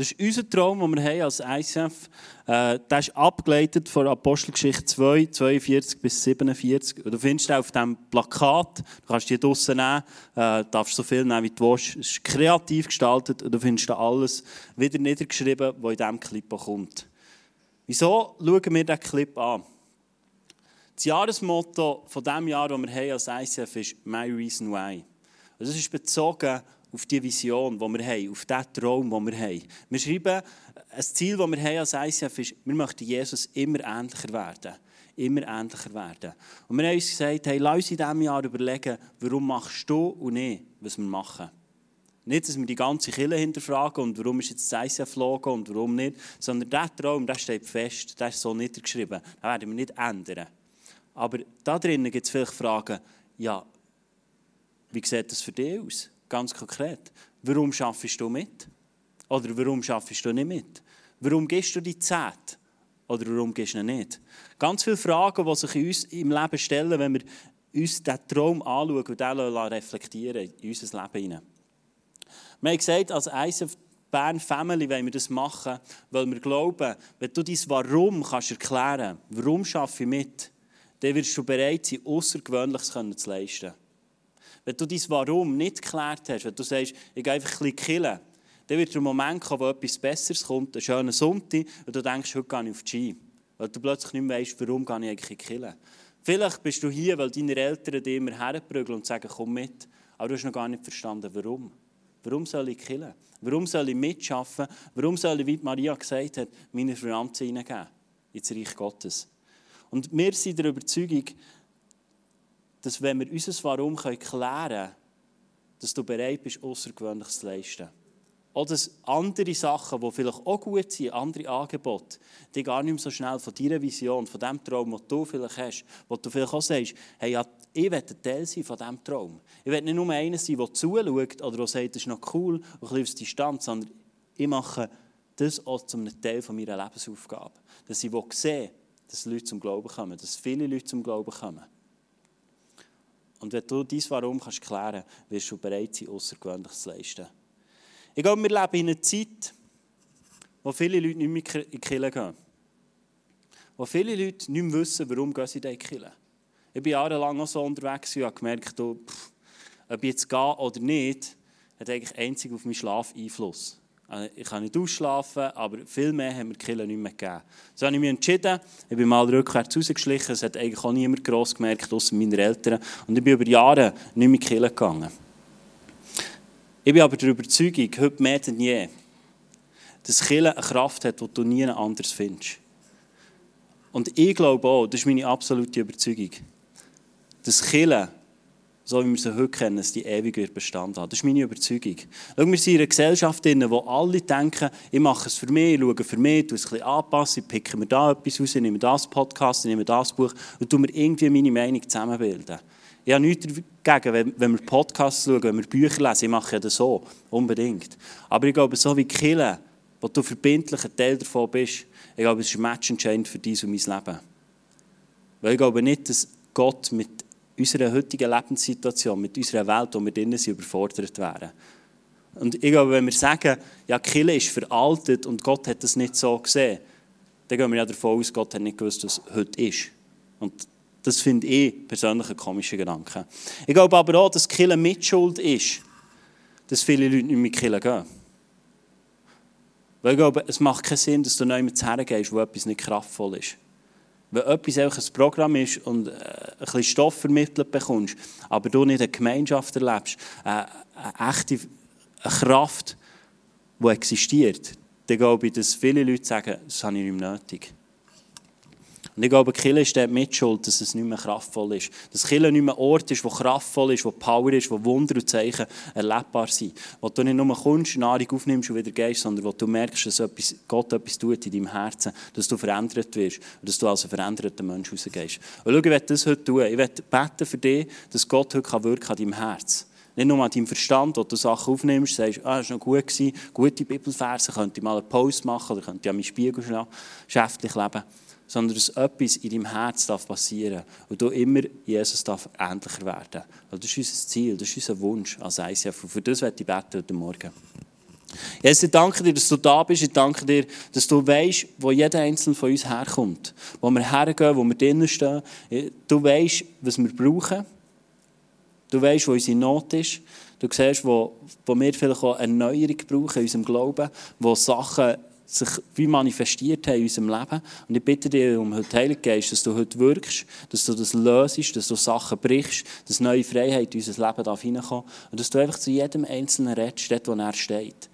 Das ist unser Traum, den wir haben als ICF. Äh, der ist abgeleitet von Apostelgeschichte 2, 42 bis 47. Du findest auf diesem Plakat. Du kannst die draussen nehmen, äh, darfst so viel nehmen, wie du willst. Es ist kreativ gestaltet und du findest alles wieder niedergeschrieben, was in diesem Clip kommt. Wieso schauen wir diesen Clip an? Das Jahresmotto von dem Jahr, das wir haben als ICF, ist «My Reason Why». Und das ist bezogen auf die Vision, die wir haben, auf den Traum, den wir haben. Wir schreiben, ein Ziel, das wir haben als ICF ist, wir möchten Jesus immer ähnlicher werden. Immer ähnlicher werden. Und wir haben uns gesagt, hey, lass uns in diesem Jahr überlegen, warum machst du und ich, was wir machen. Nicht, dass wir die ganze Kille hinterfragen und warum ist jetzt das ICF Logo und warum nicht, sondern der Traum, der steht fest, der ist so niedergeschrieben. Den werden wir nicht ändern. Aber da drinnen gibt es vielleicht Fragen, ja, wie sieht das für dich aus? Ganz konkret. Warum schaffst du mit? Oder warum schaffst du nicht mit? Warum gehst du die Zeit? Oder warum gehst du nicht? Ganz viele Fragen, die sich uns im Leben stellen, wenn wir uns diesen Traum anschauen und den reflektieren in unser Leben hinein. Wir haben gesagt, als ISF Bern Family wollen wir das machen, weil wir glauben, wenn du dein Warum kannst erklären kannst, warum schaffe ich mit, dann wirst du bereit sein, Außergewöhnliches zu leisten. Wenn du dein Warum nicht geklärt hast, wenn du sagst, ich gehe einfach ein bisschen killen, dann wird der Moment kommen, wo etwas Besseres kommt, ein schöner Sonntag, und du denkst, heute gehe ich auf die Ski. Weil du plötzlich nicht mehr weißt, warum gehe ich eigentlich killen. Vielleicht bist du hier, weil deine Eltern dich immer herprügeln und sagen, komm mit. Aber du hast noch gar nicht verstanden, warum. Warum soll ich killen? Warum soll ich mitschaffen? Warum soll ich, wie Maria gesagt hat, meine Finanzen hineingeben ins Reich Gottes? Und wir sind der Überzeugung, dass wenn wir unser Warum klären können, dass du bereit bist, Außergewöhnliches zu leisten. Oder dass andere Sachen, die vielleicht auch gut sind, andere Angebote, die gar nicht mehr so schnell von deiner Vision, von dem Traum, den du vielleicht hast, wo du vielleicht auch sagst, hey, ich will ein Teil sein von diesem Traum. Ich will nicht nur einer sein, der zuschaut oder der sagt, das ist noch cool und ein bisschen Distanz, sondern ich mache das auch zu einem Teil von meiner Lebensaufgabe. Dass ich sehe, dass Leute zum Glauben kommen, dass viele Leute zum Glauben kommen. Und wenn du dies Warum kannst klären kannst, wirst du bereit sein, Außergewöhnliches zu leisten. Ich glaube, wir leben in einer Zeit, wo viele Leute nicht mehr in die Kirche gehen. Wo viele Leute nicht mehr wissen, warum sie in die Kirche Ich bin jahrelang auch so unterwegs und habe gemerkt, ob ich jetzt gehe oder nicht, hat eigentlich einzig auf meinen Schlaf Einfluss. Also, ich kann nicht ausschlafen, aber viel mehr haben wir die Kirche nicht mehr gegeben. So habe ich mich entschieden, ich bin mal rückwärts rausgeschlichen, es hat eigentlich auch niemand gross gemerkt, außer meine Eltern. Und ich bin über Jahre nicht mehr in die Kirche gegangen. Ich bin aber der Überzeugung, heute mehr denn je, dass Kirche eine Kraft hat, die du nie anders findest. Und ich glaube auch, das ist meine absolute Überzeugung, dass Kirche so wie wir sie heute kennen, dass die ewig wird Bestand haben. Das ist meine Überzeugung. Schau, wir sind in einer Gesellschaft, in wo alle denken, ich mache es für mich, ich schaue für mich, ich es ein bisschen anpassen, ich picke mir da etwas raus, ich nehme das Podcast, ich nehme das Buch und tue mir irgendwie meine Meinung zusammenbilden. Ich habe nichts dagegen, wenn, wir Podcasts schauen, wenn wir Bücher lesen, ich mache das so, unbedingt. Aber ich glaube, so wie Kille, wo du verbindlich ein Teil davon bist, ich glaube, es ist matchentscheidend für dein und mein Leben. Weil ich glaube nicht, dass Gott mit unserer heutigen Lebenssituation, mit unserer Welt, wo wir drinnen sind, überfordert wären. Und ich glaube, wenn wir sagen, ja, Kille ist veraltet und Gott hat das nicht so gesehen, dann gehen wir ja davon aus, Gott hat nicht gewusst, was heute ist. Und das finde ich persönlich ein komischer Gedanke. Ich glaube aber auch, dass Kille Mitschuld ist, dass viele Leute nicht mehr Kille gehen. Weil ich glaube, es macht keinen Sinn, dass du neu mit hergehst, wo etwas nicht kraftvoll ist. Wenn etwas ein Programm ist und äh, ein bisschen Stoff vermittelt bekommst, aber du nicht eine Gemeinschaft erlebst, äh, eine echte Kraft, die existiert, dann glaube ich, dass viele Leute sagen, das habe ich nicht mehr nötig. Und ich glaube, Kille ist dort mitschuld, dass es nicht mehr kraftvoll ist. Dass Kille nicht mehr Ort ist, wo kraftvoll ist, wo Power ist, wo Wunder und Zeichen erlebbar sind. Wo du nicht nur kommst, Nahrung aufnimmst und wieder gehst, sondern wo du merkst, dass etwas, Gott etwas tut in deinem Herzen, dass du verändert wirst und dass du als ein veränderter Mensch rausgehst. Und schau, ich werde das heute tun. Ich werde beten für dich, dass Gott heute wirken an deinem Herz. Nicht nur an deinem Verstand, wo du Sachen aufnimmst, sagst, ah, das war noch gut, gewesen, gute Bibelverse, könnte ich mal einen Post machen oder könnte ich an leben sondern dass etwas in deinem Herz darf passieren und du immer Jesus darf ähnlicher werden. Das ist unser Ziel, das ist unser Wunsch als ICF. Und für das werde ich beten heute Morgen. Jesus, ich danke dir, dass du da bist. Ich danke dir, dass du weißt, wo jeder Einzelne von uns herkommt. Wo wir hergehen, wo wir drinnen stehen. Du weißt, was wir brauchen. Du weißt, wo unsere Not ist. Du siehst, wo, wo wir vielleicht auch Erneuerung brauchen in unserem Glauben, wo Sachen sich wie manifestiert haben in unserem Leben. Und ich bitte dich um heute Heilige Geist, dass du heute wirkst, dass du das löst, dass du Sachen brichst, dass neue Freiheit in unser Leben darf hineinkommen und dass du einfach zu jedem Einzelnen redest, dort, wo er steht.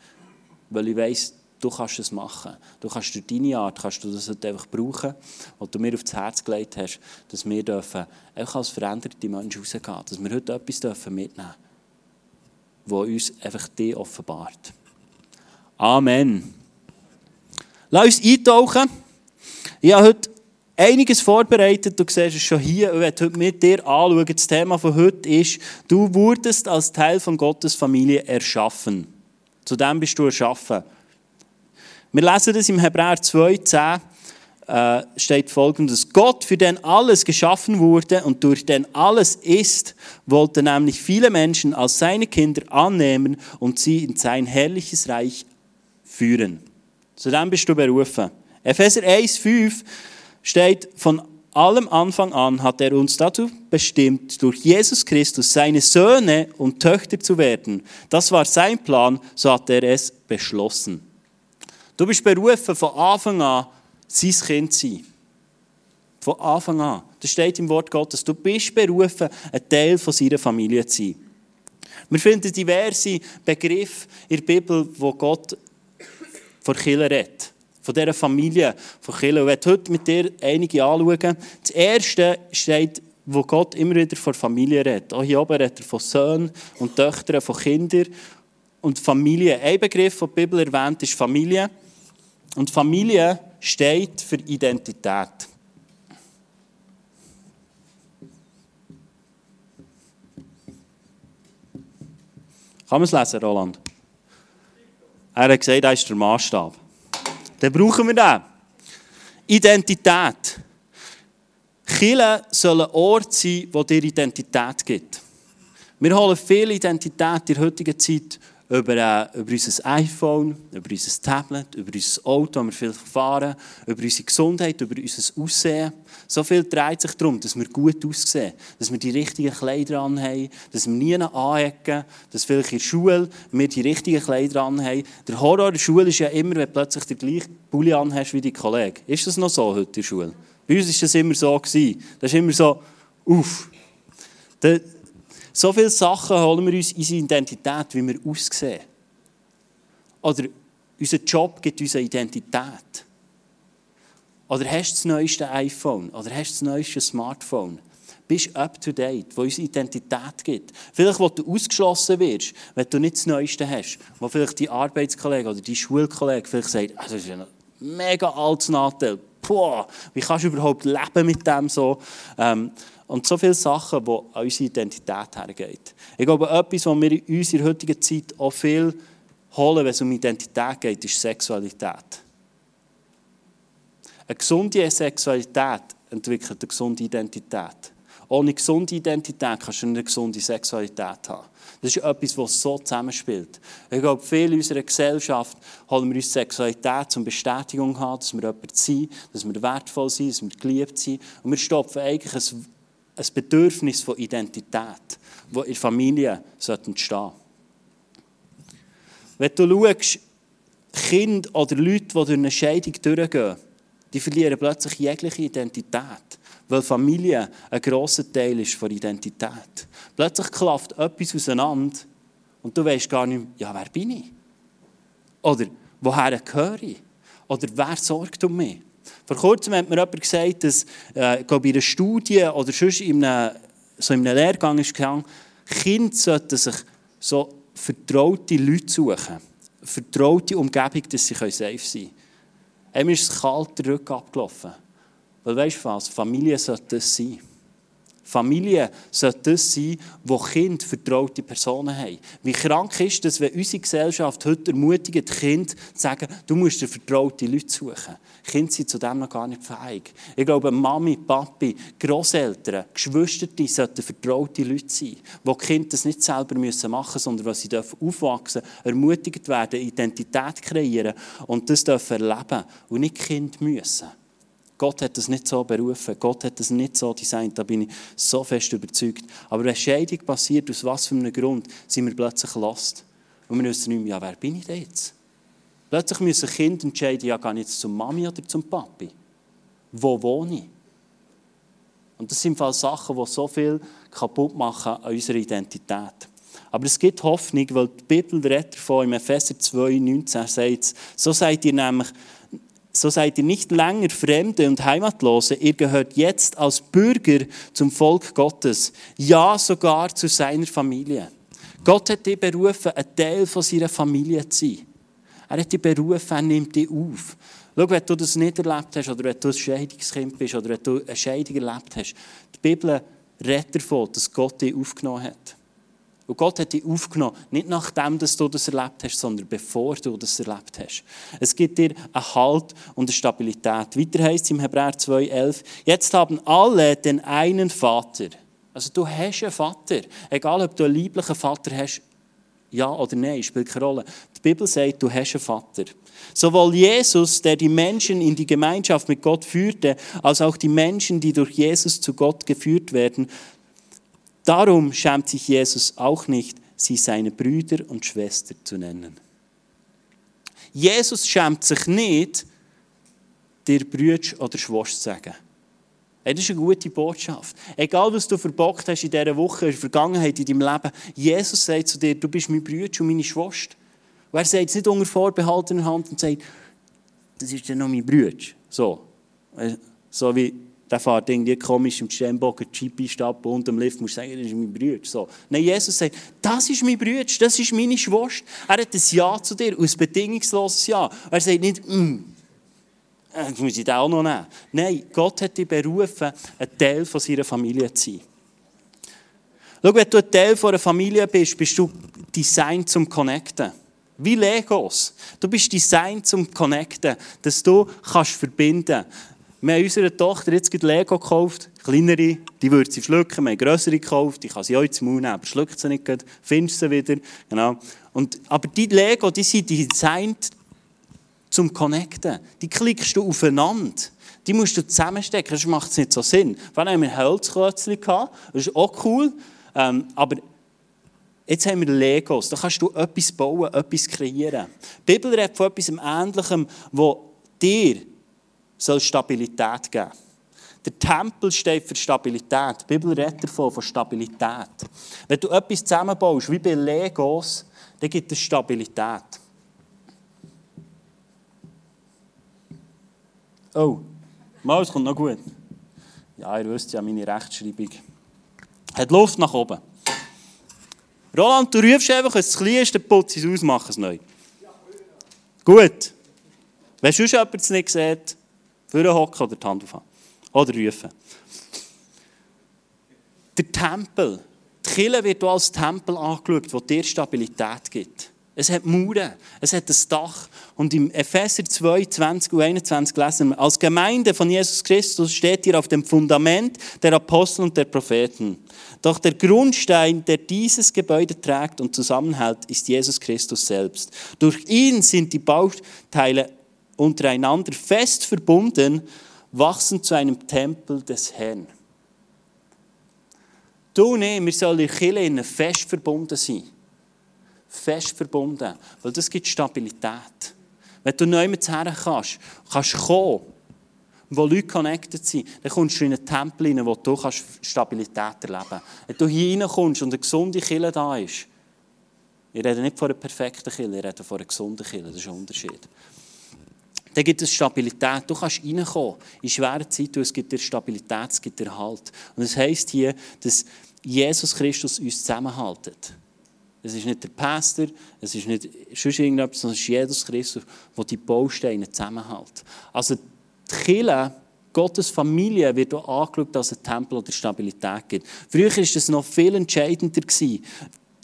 Weil ich weiss, du kannst es machen. Du kannst durch deine Art kannst du das einfach brauchen, was du mir aufs Herz gelegt hast, dass wir dürfen, auch als veränderte Menschen rausgehen, dass wir heute etwas dürfen mitnehmen dürfen, das uns einfach dich offenbart. Amen. Lass uns eintauchen. Ich habe heute einiges vorbereitet. Du siehst es schon hier. Ich werde heute mit dir anschauen. Das Thema von heute ist, du wurdest als Teil von Gottes Familie erschaffen. Zu dem bist du erschaffen. Wir lesen das im Hebräer 2, 10 äh, steht folgendes. Gott, für den alles geschaffen wurde und durch den alles ist, wollte nämlich viele Menschen als seine Kinder annehmen und sie in sein herrliches Reich führen. Zu dem bist du berufen. Epheser 1, 5 steht, von allem Anfang an hat er uns dazu bestimmt, durch Jesus Christus seine Söhne und Töchter zu werden. Das war sein Plan, so hat er es beschlossen. Du bist berufen, von Anfang an sein Kind zu sein. Von Anfang an. Das steht im Wort Gottes. Du bist berufen, ein Teil von seiner Familie zu sein. Wir finden diverse Begriffe in der Bibel, wo Gott von Killer redet. Von dieser Familie von Killer. Ich werde heute mit dir einige anschauen. Das erste steht, wo Gott immer wieder von Familie redet. Auch hier oben redet er von Söhnen und Töchtern, von Kindern und Familie. Ein Begriff, den die Bibel erwähnt, ist Familie. Und Familie steht für Identität. Kann man es lesen, Roland? Er hat gesagt, das ist der Maßstab. Dann brauchen wir den. Identität. Kirche soll ein Ort sein, wo dir Identität gibt. Wir holen viel Identität in der heutigen Zeit über, äh, über unser iPhone, über unser Tablet, über unser Auto, das wir viel fahren, über unsere Gesundheit, über unser Aussehen. So viel dreht sich darum, dass wir gut aussehen, dass wir die richtigen Kleider anhaben, dass wir nie anecken, dass vielleicht in der Schule wir die richtigen Kleider anhaben. Der Horror der Schule ist ja immer, wenn du plötzlich den gleichen Pulli anhast wie dein Kollege. Ist das noch so heute in der Schule? Bei uns war das immer so. Das ist immer so, uff. So viele Sachen holen wir uns unsere Identität, wie wir aussehen. Oder unser Job gibt uns eine Identität. Oder hast du das neueste iPhone? Oder hast du das neueste Smartphone? Bist up to date, wo uns Identität gibt. Vielleicht, wo du ausgeschlossen wirst, wenn du nicht das Neueste hast. Wo vielleicht die Arbeitskollege oder die Schulkollege vielleicht sagt, ah, das ist ein mega altes Nachteil. Boah, wie kannst du überhaupt leben mit dem so? Ähm, und so viele Sachen, die an unsere Identität hergehen. Ich glaube, etwas, was wir in unserer heutigen Zeit auch viel holen, wenn es um Identität geht, ist Sexualität. Eine gesunde Sexualität entwickelt eine gesunde Identität. Ohne gesunde Identität kannst du eine gesunde Sexualität haben. Das ist etwas, was so zusammenspielt. Ich glaube, viele in unserer Gesellschaft holen wir uns Sexualität zum Bestätigung haben, dass wir jemand sind, dass wir wertvoll sind, dass wir geliebt sind. Und wir stopfen eigentlich ein ein Bedürfnis von Identität, das in der Familie entstehen sollte. Wenn du schaust, Kinder oder Leute, die durch eine Scheidung durchgehen, die verlieren plötzlich jegliche Identität, weil Familie ein grosser Teil ist von Identität. Plötzlich klafft etwas auseinander und du weißt gar nicht, ja, wer bin ich? Oder woher gehöre ich? Oder wer sorgt um mich? Vor kurzem hat mir jemand gesagt, dass äh, ich glaube, in einer Studie oder sonst in einem, so in einem Lehrgang ist gegangen, Kinder sollten sich so vertraute Leute suchen. Vertraute Umgebung, dass sie safe sein können. Einem ist es kalt Rücken abgelaufen. Weil weißt du was? Familie sollte das sein. Familie sollte das sein, wo Kinder vertraute Personen haben. Wie krank ist das, wenn unsere Gesellschaft heute ermutigt, Kinder zu sagen, du musst dir vertraute Leute suchen. Kinder sind zu dem noch gar nicht fähig. Ich glaube, Mami, Papi, Großeltern, Geschwister sollten vertraute Leute sein, wo die Kinder das nicht selber machen müssen, sondern wo sie aufwachsen dürfen, ermutigt werden, Identität kreieren und das dürfen erleben und nicht Kinder müssen. Gott hat das nicht so berufen, Gott hat das nicht so designt, da bin ich so fest überzeugt. Aber wenn Scheidung passiert, aus was für einem Grund, sind wir plötzlich lost. Und wir wissen nicht mehr, ja, wer bin ich denn jetzt? Plötzlich müssen Kinder entscheiden, ja, gehe ich jetzt zum Mami oder zum Papi? Wo wohne ich? Und das sind Fall Sachen, die so viel kaputt machen an unserer Identität. Aber es gibt Hoffnung, weil die Bibel redet davon, im Epheser 2, 19 sagt so seid ihr nämlich so seid ihr nicht länger Fremde und Heimatlose, ihr gehört jetzt als Bürger zum Volk Gottes, ja sogar zu seiner Familie. Gott hat dich berufen, ein Teil von seiner Familie zu sein. Er hat dich berufen, er nimmt dich auf. Schau, wenn du das nicht erlebt hast, oder wenn du ein Scheidungskind bist, oder wenn du eine Scheidung erlebt hast, die Bibel redet davon, dass Gott dich aufgenommen hat. Und Gott hat dich aufgenommen, nicht nachdem dass du das erlebt hast, sondern bevor du das erlebt hast. Es gibt dir einen Halt und eine Stabilität. Weiter heißt es im Hebräer 2,11, jetzt haben alle den einen Vater. Also du hast einen Vater. Egal, ob du einen lieblichen Vater hast, ja oder nein, spielt keine Rolle. Die Bibel sagt, du hast einen Vater. Sowohl Jesus, der die Menschen in die Gemeinschaft mit Gott führte, als auch die Menschen, die durch Jesus zu Gott geführt werden, Darum schämt sich Jesus auch nicht, sie seine Brüder und Schwestern zu nennen. Jesus schämt sich nicht, dir Brüder oder Schwester zu sagen. Das ist eine gute Botschaft. Egal, was du verbockt hast in dieser Woche, in der Vergangenheit, in deinem Leben, Jesus sagt zu dir, du bist mein Bruder und meine Schwester. Und er sagt es nicht unter vorbehaltener Hand und sagt, das ist ja noch mein Bruder. So. So wie der fährt irgendwie komisch im Sternbock ein Jeep ab und im Lift muss sagen, das ist mein Bruder. So. Nein, Jesus sagt, das ist mein Bruder, das ist meine Schwester. Er hat ein Ja zu dir, ein bedingungsloses Ja. Er sagt nicht, mm, das muss ich auch noch nehmen. Nein, Gott hat dich berufen, ein Teil von seiner Familie zu sein. Schau, wenn du ein Teil von einer Familie bist, bist du designt zum Connecten. Wie Legos. Du bist designt zum Connecten, dass du kannst verbinden kannst. Wir haben unserer Tochter jetzt Lego gekauft, kleinere, die würde sie schlucken. Wir haben grössere gekauft, die kann sie auch ins Maul nehmen, aber schluckt sie nicht, findest sie wieder. Genau. Und, aber die Lego, die sind designt zum Connecten. Die klickst du aufeinander. Die musst du zusammenstecken, sonst macht es nicht so Sinn. Vorhin haben wir Holzklötzchen gehabt, das ist auch cool, ähm, aber Jetzt haben wir Legos, da kannst du etwas bauen, etwas kreieren. Die Bibel redet von etwas Ähnlichem, wo dir soll Stabilität geben. Der Tempel steht für Stabilität. Die Bibel redet davon, von Stabilität. Wenn du etwas zusammenbaust, wie bei Legos, dann gibt es Stabilität. Oh, mal, es kommt noch gut. Ja, ihr wisst ja, meine Rechtschreibung hat Luft nach oben. Roland, du rufst einfach, wenn es zu klein ist, dann putze ich es aus, mach es neu. Gut. Wenn sonst jemand es nicht sieht, hocken oder die Hand aufhaben. Oder rufen. Der Tempel. Die Kirche wird als Tempel angeschaut, wo dir Stabilität gibt. Es hat Mauern, es hat ein Dach. Und im Epheser 2, 20 und 21 lesen wir, als Gemeinde von Jesus Christus steht ihr auf dem Fundament der Apostel und der Propheten. Doch der Grundstein, der dieses Gebäude trägt und zusammenhält, ist Jesus Christus selbst. Durch ihn sind die Bauteile untereinander fest verbunden, wachsen zu einem Tempel des Herrn. Du und ich, wir sollen in Kirche fest verbunden sein. Fest verbunden, weil das gibt Stabilität. Wenn du neu mit her kannst, kannst kommen, wo Leute connected sind, dann kommst du in einen Tempel rein, wo du Stabilität erleben kannst. Wenn du hier reinkommst und eine gesunde Kirche da ist, ich rede nicht von einer perfekten Kirche, ich rede von einer gesunden Kirche, das ist ein Unterschied. Dann gibt es Stabilität. Du kannst reinkommen in schweren Zeiten, es gibt dir Stabilität, es gibt dir Halt. Und es heisst hier, dass Jesus Christus uns zusammenhaltet. Es ist nicht der Pastor, es ist nicht sonst irgendetwas, sondern es ist Jesus Christus, der die Bausteine zusammenhält. Also die Kirche Gottes Familie wird auch angeschaut als ein Tempel, der Stabilität gibt. Früher war das noch viel entscheidender.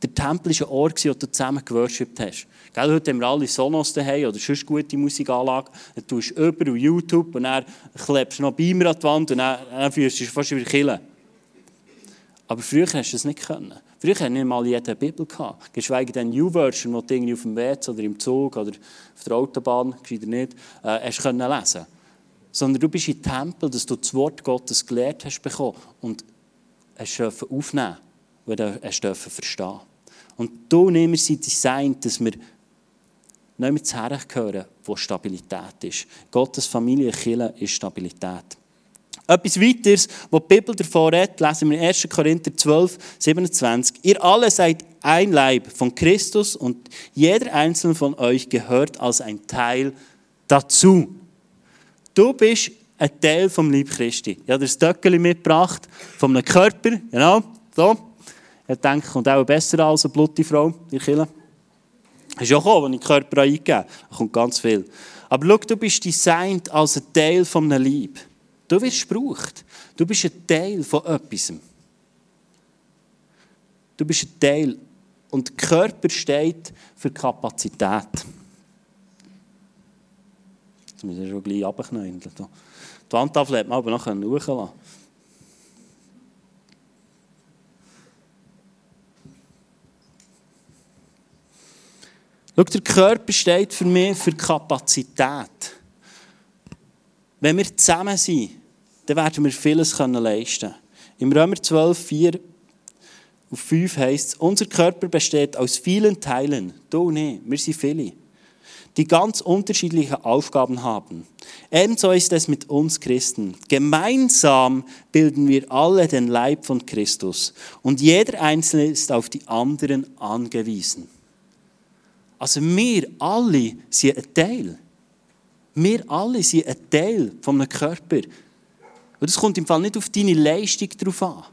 Der Tempel war ein Ort, wo du zusammen geworshipped hast. Gell, heute haben wir alle Sonos daheim oder sonst gute Musikanlage. Dann tust du über YouTube und dann klebst du noch Beamer an die Wand und dann, dann fühlst du fast wie Killen. Aber früher hast du das nicht können. Früher hatte nicht mal jeder Bibel. Gehabt. Geschweige denn U-Version, die du auf dem WC oder im Zug oder auf der Autobahn, gescheiter nicht, äh, hast können lesen Sondern du bist im Tempel, dass du das Wort Gottes gelehrt hast bekommen und hast aufnehmen weil du hast verstehen Und du nimmst sie Design, dass wir nicht mehr zu hergehören, wo Stabilität ist. Gottes Familie, Kirche ist Stabilität. Etwas weiteres, was die Bibel davor redet, lesen wir in 1. Korinther 12, 27. Ihr alle seid ein Leib von Christus und jeder einzelne von euch gehört als ein Teil dazu. Du bist ein Teil vom Leib Christi. Ich habe das Töckeli mitgebracht, von einem Körper, genau, so. Ich denke, kommt auch besser als eine blutige Frau in. Das ist auch wenn ich den Körper eingebe. Da kommt ganz viel. Aber schau, du bist designt als ein Teil von einem Leib. Du wirst gebraucht. Du bist ein Teil von etwas. Du bist ein Teil. Und der Körper steht für Kapazität. Jetzt muss ich schon gleich runterknäueln. Die Wandtafel hat man aber noch hochlassen Schau, der Körper steht für mich für Kapazität. Wenn wir zusammen sind, dann werden wir vieles leisten können. Im Römer 12, 4 auf 5 heißt es, unser Körper besteht aus vielen Teilen. Du nicht, wir sind viele. Die ganz unterschiedliche Aufgaben haben. Ebenso ist es mit uns Christen. Gemeinsam bilden wir alle den Leib von Christus. Und jeder Einzelne ist auf die anderen angewiesen. Also wir alle sind ein Teil. Wir alle sind ein Teil von einem Körper. Und das kommt im Fall nicht auf deine Leistung drauf an,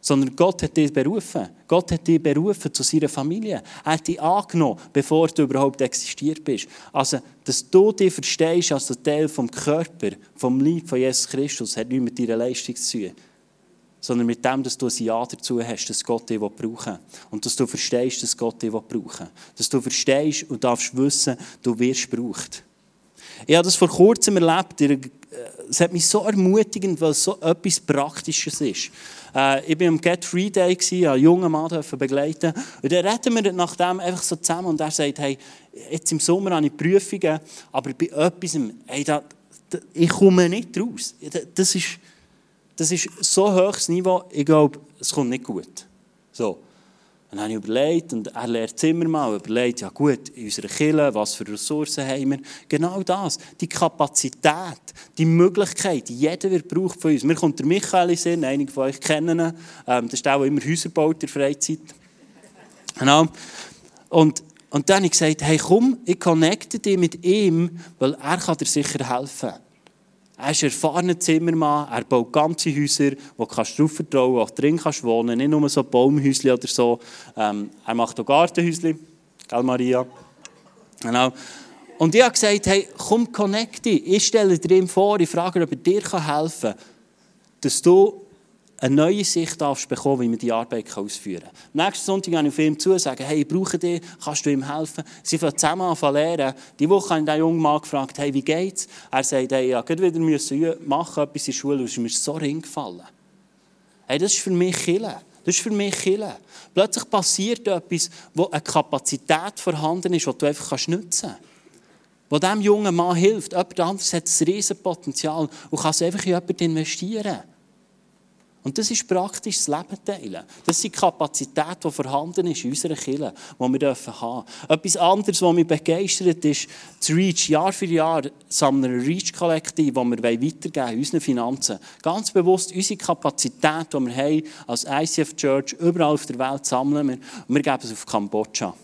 sondern Gott hat dich berufen. Gott hat dich berufen zu seiner Familie. Er hat dich angenommen, bevor du überhaupt existiert bist. Also, dass du dich verstehst als Teil vom Körper, vom Leib von Jesus Christus, hat nichts mit deiner Leistung zu tun sondern mit dem, dass du ein Ja dazu hast, dass Gott dich brauchen will. Und dass du verstehst, dass Gott dich brauchen will. Dass du verstehst und darfst wissen, du wirst gebraucht. Ich habe das vor kurzem erlebt. Äh, es hat mich so ermutigend, weil es so etwas Praktisches ist. Äh, ich war am Get Free Day, einen jungen Mann begleiten. Und dann reden wir nach dem einfach so zusammen und er sagt, hey, jetzt im Sommer habe ich Prüfungen, aber bei etwas, hey, da, da, ich komme nicht raus. Das ist, das ist so hohes Niveau, ich glaube, es kommt nicht gut. So. Dann habe ich überlegt, und er lernt immer mal, überlegt, ja gut, in unserer Kirche, was für Ressourcen haben wir. Genau das, die Kapazität, die Möglichkeit, jeder wird braucht von uns. Mir kommt der Michael in Sinn, einige von euch kennen ihn, ähm, der ist auch immer Häuser baut in der Freizeit. Genau. Und, und dann habe ich gesagt, hey komm, ich connecte dich mit ihm, weil er kann dir sicher helfen kann. Er ist ein erfahrener Zimmermann, er baut ganze Häuser, wo du darauf vertrauen kannst, auch drin kannst wohnen nicht nur so Baumhäuschen oder so. Ähm, er macht auch Gartenhäuschen, gell Maria? Genau. Und ich habe gesagt, hey, komm, connecte Ich stelle dir ihm vor, ich frage, ob er dir helfen kann, dass du eine neue Sicht darfst bekommen, wie man die Arbeit ausführen kann. Nächsten Sonntag gehe ich auf ihn zu und sage, hey, ich brauche dich, kannst du ihm helfen? Sie fangen zusammen an zu lernen. Die Woche habe ich den jungen Mann gefragt, hey, wie geht's? Er sagt, hey, ja, gerade wieder müssen machen, etwas in der Schule, und es ist mir so ringefallen. Hey, das ist für mich Kille. Das ist für mich Kille. Plötzlich passiert etwas, wo eine Kapazität vorhanden ist, die du einfach nutzen kannst. Wo diesem jungen Mann hilft. Jemand anderes hat ein riesen Potenzial und kann es einfach in jemanden investieren. Und das ist praktisch das Leben teilen. Das ist die Kapazität, die vorhanden ist in unserer Kirche, die wir haben dürfen. Etwas anderes, was mich begeistert, ist das REACH. Jahr für Jahr sammeln wir ein REACH-Kollektiv, das wir weitergeben in unseren Finanzen. Ganz bewusst unsere Kapazität, die wir haben als ICF Church, überall auf der Welt sammeln wir. Und wir geben es auf Kambodscha.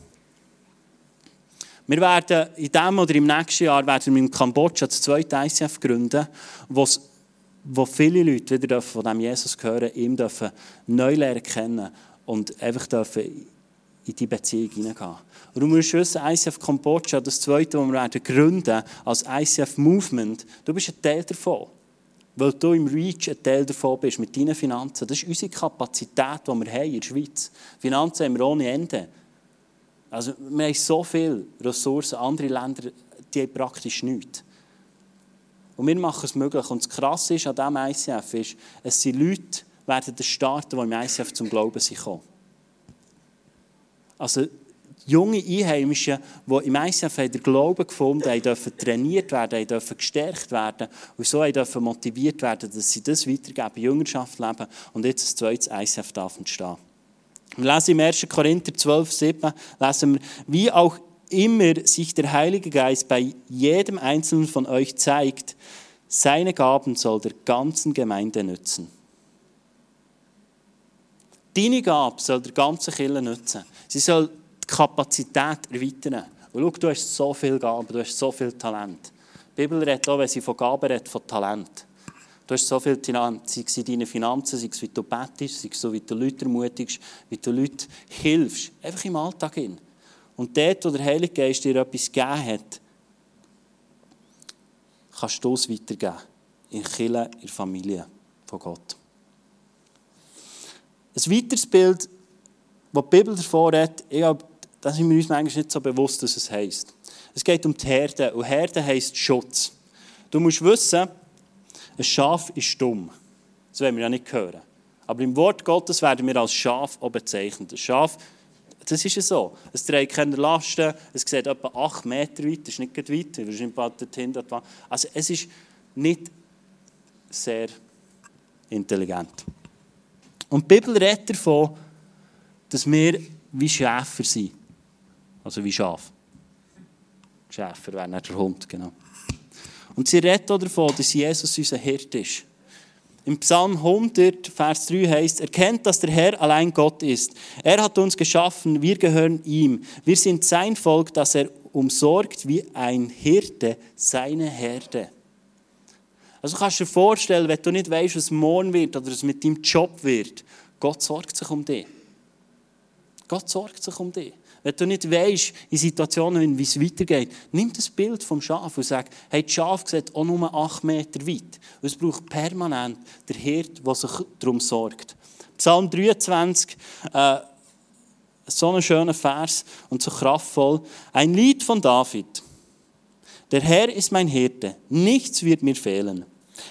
Wir werden in diesem oder im nächsten Jahr werden wir in Kambodscha das zweite ICF gründen, was wo viele Leute wieder von diesem Jesus hören, ihm dürfen neu lernen kennen und einfach dürfen in die Beziehung hineingehen. Und du musst wissen, ICF Kambodscha, das zweite, das wir gründen als ICF Movement, du bist ein Teil davon. weil du im Reach ein Teil davon bist, mit deinen Finanzen. Das ist unsere Kapazität, die wir haben in der Schweiz. Finanzen haben wir ohne Ende. Also, wir haben so viele Ressourcen, andere Länder, die praktisch nichts. Und wir machen es möglich. Und das Krasse ist an diesem ICF, ist, es sind Leute, werden starten, die im ICF zum Glauben sind gekommen. Also, junge Einheimischen, die im ICF den Glauben gefunden haben, dürfen trainiert werden, dürfen gestärkt werden und so dürfen motiviert werden, dass sie das weitergeben, Jüngerschaft leben und jetzt ein zweites ICF darf entstehen. Wir lesen im 1. Korinther 12, 7, lesen wir, wie auch immer sich der Heilige Geist bei jedem Einzelnen von euch zeigt, seine Gaben soll der ganzen Gemeinde nützen. Deine Gabe soll der ganzen Kirche nützen. Sie soll Kapazität erweitern. Und schau, du hast so viel Gaben, du hast so viel Talent. Die Bibel redet auch, wenn sie von Gaben redet, von Talent. Du hast so viel Talent, sei es in deinen Finanzen, sei es wie du betest, sei es so, wie du Leute ermutigst, wie du Leuten hilfst. Einfach im Alltag hin. Und dort, wo der Heilige Geist dir etwas gegeben hat, kannst du es weitergeben. In Kirche, in der Familie von Gott. Ein weiteres Bild, das die Bibel davor hat, ich glaube, da sind wir uns manchmal nicht so bewusst, dass es heisst. Es geht um die Herde und Herde heisst Schutz. Du musst wissen, ein Schaf ist stumm. Das wollen wir ja nicht hören. Aber im Wort Gottes werden wir als Schaf auch bezeichnet. Ein Schaf, das ist so. Es trägt keine Lasten, es sieht etwa 8 Meter weit, das ist nicht weit, wahrscheinlich bald dorthin. Dort. Also es ist nicht sehr intelligent. Und die Bibel redet davon, dass wir wie Schäfer sind. Also wie Schaf. Schäfer wäre nicht der Hund, genau. Und sie redet auch davon, dass Jesus unser Hirt ist. Im Psalm 100, Vers 3 heißt, erkennt, dass der Herr allein Gott ist. Er hat uns geschaffen, wir gehören ihm. Wir sind sein Volk, das er umsorgt wie ein Hirte seine Herde. Also kannst du dir vorstellen, wenn du nicht weißt, was morgen wird oder was mit deinem Job wird, Gott sorgt sich um dich. Gott sorgt sich um dich. Wenn du nicht weißt, in Situationen, wie es weitergeht, nimm das Bild vom Schaf und sag, hey, das Schaf sieht auch nur acht Meter weit. Und es braucht permanent der Hirt, der sich darum sorgt. Psalm 23, äh, so ein schöner Vers und so kraftvoll. Ein Lied von David. Der Herr ist mein Hirte, nichts wird mir fehlen.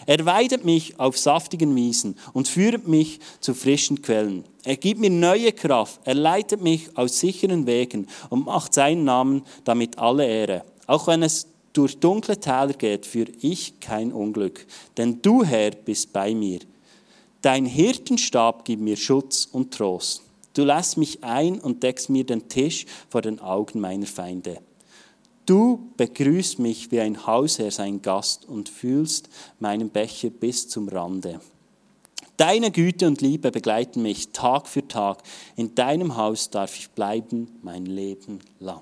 Er weidet mich auf saftigen Wiesen und führt mich zu frischen Quellen. Er gibt mir neue Kraft, er leitet mich aus sicheren Wegen und macht seinen Namen damit alle Ehre. Auch wenn es durch dunkle Täler geht, führe ich kein Unglück, denn du, Herr, bist bei mir. Dein Hirtenstab gibt mir Schutz und Trost. Du lässt mich ein und deckst mir den Tisch vor den Augen meiner Feinde. Du begrüßt mich wie ein Hausherr sein Gast und fühlst meinen Becher bis zum Rande. Deine Güte und Liebe begleiten mich Tag für Tag. In deinem Haus darf ich bleiben mein Leben lang.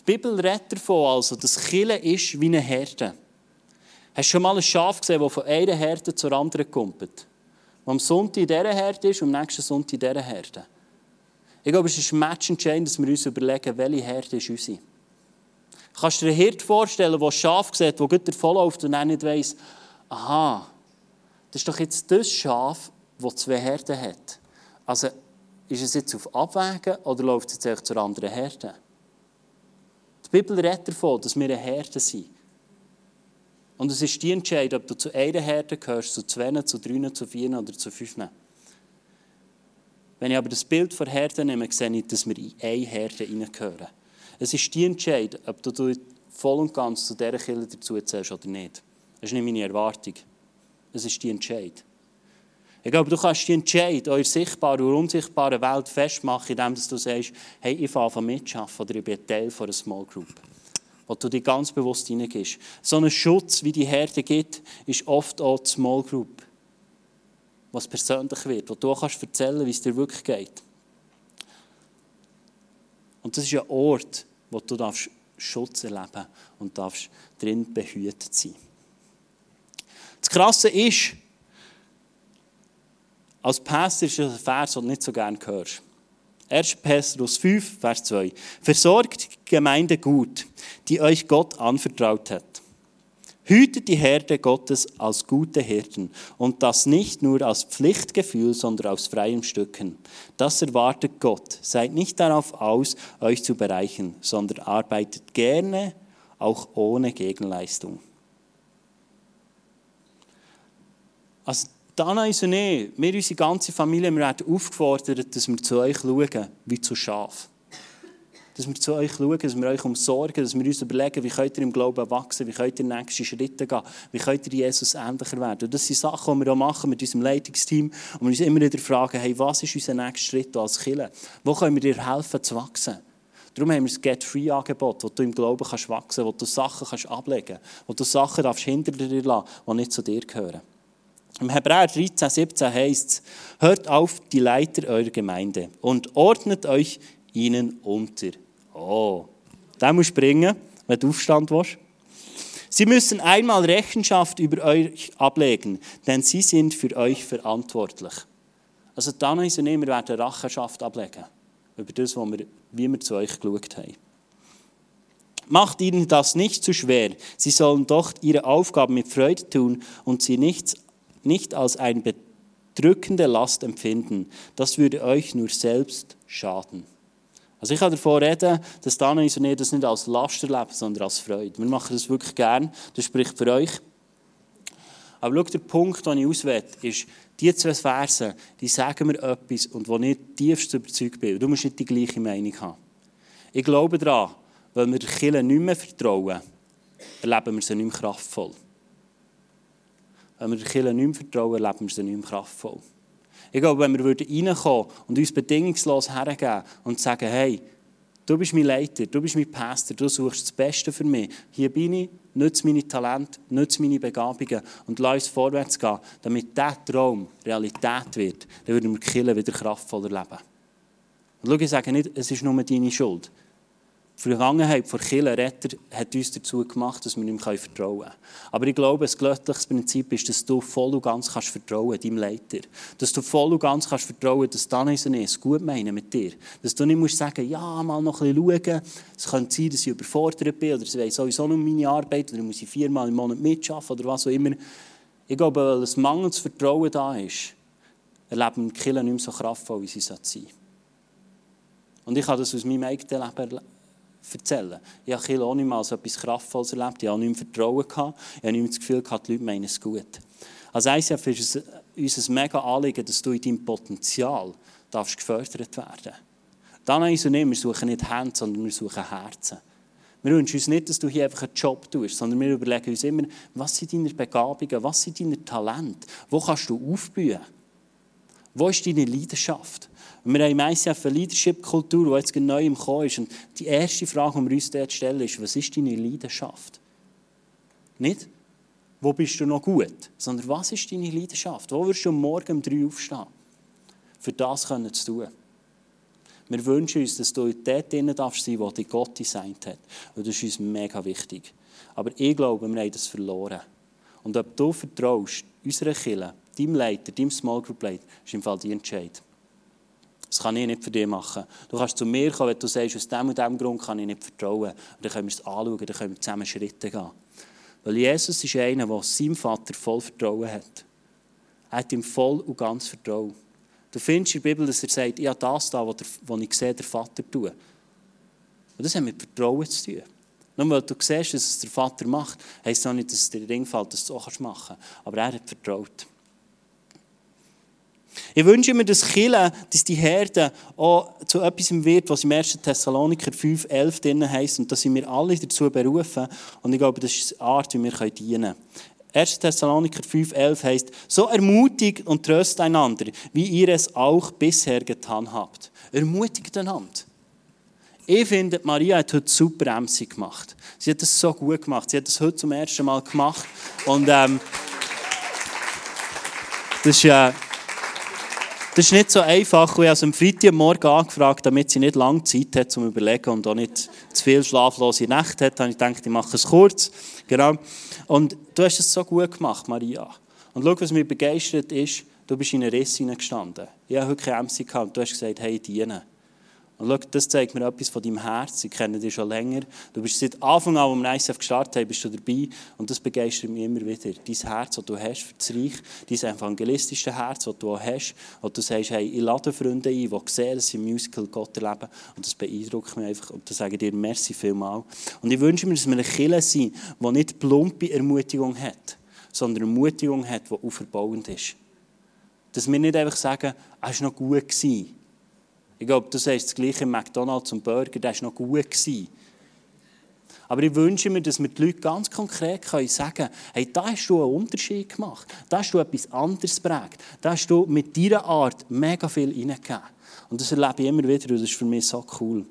Die Bibel redet davon also, dass Chile ist wie eine Herde. Hast du schon mal ein Schaf gesehen, das von einer Herde zur anderen kommt? Wo am Sonntag in dieser Herde ist und am nächsten Sonntag in dieser Herde. Ich glaube, es ist matchentscheidend, dass wir uns überlegen, welche Herde ist unsere. Kannst du dir einen Hirt vorstellen, der Schaf sieht, der gut davonläuft und dann nicht weiss, aha, das ist doch jetzt das Schaf, das zwei Herden hat. Also, ist es jetzt auf Abwägen oder läuft es jetzt zur anderen Herde? Die Bibel redet davon, dass wir eine Herde sind. Und es ist die Entscheidung, ob du zu einer Herde gehörst, zu zwei, zu drei, zu vier oder zu fünf. Wenn ich aber das Bild von Herden nehme, sehe ich, dass wir in eine Herde hineingehören. Es ist die Entscheidung, ob du voll und ganz zu dieser Kirche dazu zählst oder nicht. Das ist nicht meine Erwartung. Es ist die Entscheidung. Ich glaube, du kannst die Entscheidung in der sichtbaren oder unsichtbaren Welt festmachen, indem du sagst, hey, ich fange an mitzuschaffen oder ich bin Teil einer Small Group. Wo du dich ganz bewusst hineingehst. So ein Schutz, wie die Herde gibt, ist oft auch die Small Group was persönlich wird, wo du kannst erzählen, wie es dir wirklich geht. Und das ist ein Ort, wo du darfst Schutz erleben und darfst drin behütet sein. Das Krasse ist, als Pastor ist ein Vers, den du nicht so gerne hörst. 1. Petrus 5, Vers 2. Versorgt die Gemeinde gut, die euch Gott anvertraut hat. Hütet die Herde Gottes als gute Hirten und das nicht nur aus Pflichtgefühl, sondern aus freiem Stücken. Das erwartet Gott. Seid nicht darauf aus, euch zu bereichen, sondern arbeitet gerne, auch ohne Gegenleistung. Also Dana und ich, wir, unsere ganze Familie, wir werden aufgefordert, dass wir zu euch schauen, wie zu Schaf. Dass wir zu euch schauen, dass wir euch umsorgen, dass wir uns überlegen, wie könnt ihr im Glauben wachsen, wie könnt ihr nächste Schritte gehen, wie könnt ihr Jesus ähnlicher werden. Und das sind Sachen, die wir auch machen mit unserem Leitungsteam und wir uns immer wieder fragen, hey, was ist unser nächster Schritt als Killer? Wo können wir dir helfen zu wachsen? Darum haben wir das Get-Free-Angebot, wo du im Glauben kannst wachsen kannst, wo du Sachen kannst ablegen kannst, wo du Sachen darfst hinter dir lassen die nicht zu dir gehören. Im Hebräer 13, 17 heißt es, hört auf die Leiter eurer Gemeinde und ordnet euch ihnen unter. Oh, da muss springen, wenn du Aufstand willst. Sie müssen einmal Rechenschaft über euch ablegen, denn sie sind für euch verantwortlich. Also dann es nicht, wir werden Rechenschaft ablegen über das, was wir, wie wir zu euch geschaut haben. Macht ihnen das nicht zu schwer. Sie sollen doch ihre Aufgaben mit Freude tun und sie nichts nicht als eine bedrückende Last empfinden. Das würde euch nur selbst schaden. Also ich kann davon reden, dass Dana und ich das nicht als Last erleben, sondern als Freude. Wir machen das wirklich gern. Das spricht für euch. Aber schau, der Punkt, den ich auswähle, ist, die zwei Versen, die sagen mir etwas und wo ich tiefst überzeugt bin. Du musst nicht die gleiche Meinung haben. Ich glaube daran, weil wir Kirche nicht mehr vertrauen, erleben wir sie nicht mehr kraftvoll. Wenn wir Kirche nicht mehr vertrauen, leben wir sie nicht mehr kraftvoll. Ich glaube, wenn wir reinkommen und uns bedingungslos hergeben und sagen, hey, du bist mein Leiter, du bist mein Pastor, du suchst das Beste für mich. Hier bin ich, nutze meine Talente, nutze meine Begabungen und lass uns vorwärts gehen, damit dieser Traum Realität wird, dann würden wir Kirche wieder kraftvoller leben. Und schau, ich sage nicht, es ist nur deine Schuld. Die Vergangenheit von Kirche Retter hat uns dazu gemacht, dass wir mehr vertrauen können. Aber ich glaube, ein göttliches Prinzip ist, dass du voll und ganz kannst vertrauen deinem Leiter. Dass du voll und ganz kannst vertrauen, dass dann ist es gut meinen mit dir. Dass du nicht musst sagen, ja, mal noch ein bisschen schauen. Es könnte sein, dass ich überfordert bin oder es sowieso noch meine Arbeit oder muss ich viermal im Monat mitschaffen oder was auch immer. Ich glaube, weil ein mangelndes Vertrauen da ist, erleben die Kirche nicht mehr so kraftvoll, wie sie sein. Und ich habe das aus meinem eigenen Leben erzählen. Ich habe auch nicht mal so etwas Kraftvolles erlebt. Ich habe nicht mehr Vertrauen gehabt. Ich habe nicht mehr das Gefühl gehabt, die Leute meinen es gut. Als ICF ist es uns ein mega Anliegen, dass du in deinem Potenzial darfst gefördert werden Dann und ich, wir suchen nicht Hände, sondern wir suchen Herzen. Wir wünschen uns nicht, dass du hier einfach einen Job tust, sondern wir überlegen uns immer, was sind deine Begabungen, was sind deine Talente, wo kannst du aufblühen, wo ist deine Leidenschaft. Wir haben ICF eine Leadership-Kultur, die jetzt neu im Kommen ist. Und die erste Frage, die wir uns dort stellen, ist, was ist deine Leidenschaft? Nicht, wo bist du noch gut, sondern was ist deine Leidenschaft? Wo wirst du morgen um drei aufstehen? Für das können zu tun. Wir wünschen uns, dass du dort drinnen darfst wo dich Gott designt hat. Und das ist uns mega wichtig. Aber ich glaube, wir haben das verloren. Und ob du vertraust, unserer Kirche, deinem Leiter, deinem Small Group Leiter, ist im Fall die Entscheidung. Das kann ich nicht für dich machen. Du kannst zu mir kommen, wenn du sagst, aus diesem und diesem Grund kann ich nicht vertrauen. Und dann können wir es anschauen, dann können wir zusammen Schritte gehen. Weil Jesus ist einer, der seinem Vater voll Vertrauen hat. Er hat ihm voll und ganz Vertrauen. Du findest in der Bibel, dass er sagt, ich habe das da, was ich sehe, der Vater tun. Und das hat mit Vertrauen zu tun. Nur weil du siehst, dass es der Vater macht, heisst auch nicht, dass es dir Ring fällt, dass du es auch machen kannst. Aber er hat vertraut. Ich wünsche mir, dass Chile, dass die Herde auch zu etwas wird, was im 1. Thessaloniker 5, 11 drin heisst. Und da sind wir alle dazu berufen. Und ich glaube, das ist eine Art, wie wir dienen können. 1. Thessaloniker 5, 11 heisst, so ermutigt und tröst einander, wie ihr es auch bisher getan habt. Ermutigt einander. Ich finde, Maria hat heute super MC gemacht. Sie hat das so gut gemacht. Sie hat das heute zum ersten Mal gemacht. Und ähm, das ist ja. Äh, das ist nicht so einfach. Ich habe am Freitagmorgen angefragt, damit sie nicht lange Zeit hat, um zu überlegen und auch nicht zu viel schlaflose Nächte hat. habe ich gedacht, ich mache es kurz. Genau. Und du hast es so gut gemacht, Maria. Und schau, was mich begeistert ist, du bist in einen Riss hineingestanden. Ich habe heute keine MC gehabt du hast gesagt, hey, dienen. Und schau, das zeigt mir etwas von deinem Herz. Ich kenne dich schon länger. Du bist seit Anfang an, als wir ICF gestartet haben, bist du dabei. Und das begeistert mich immer wieder. Dein Herz, das du hast für das Reich, dein evangelistische Herz, das du auch hast. Und du sagst, hey, ich lade Freunde ein, die sehen, dass sie im Musical Gott erleben. Und das beeindruckt mich einfach. Und da sage ich dir merci vielmal. Und ich wünsche mir, dass wir eine Kirche sind, die nicht plumpe Ermutigung hat, sondern Ermutigung hat, die auferbauend ist. Dass wir nicht einfach sagen, es war noch gut. Gewesen. Ich glaube, du sagst das gleiche im McDonalds und Burger, der war noch gut. Gewesen. Aber ich wünsche mir, dass wir die Leute ganz konkret sagen können, hey, da hast du einen Unterschied gemacht, da hast du etwas anderes geprägt, da hast du mit deiner Art mega viel reingegeben. Und das erlebe ich immer wieder und das ist für mich so cool.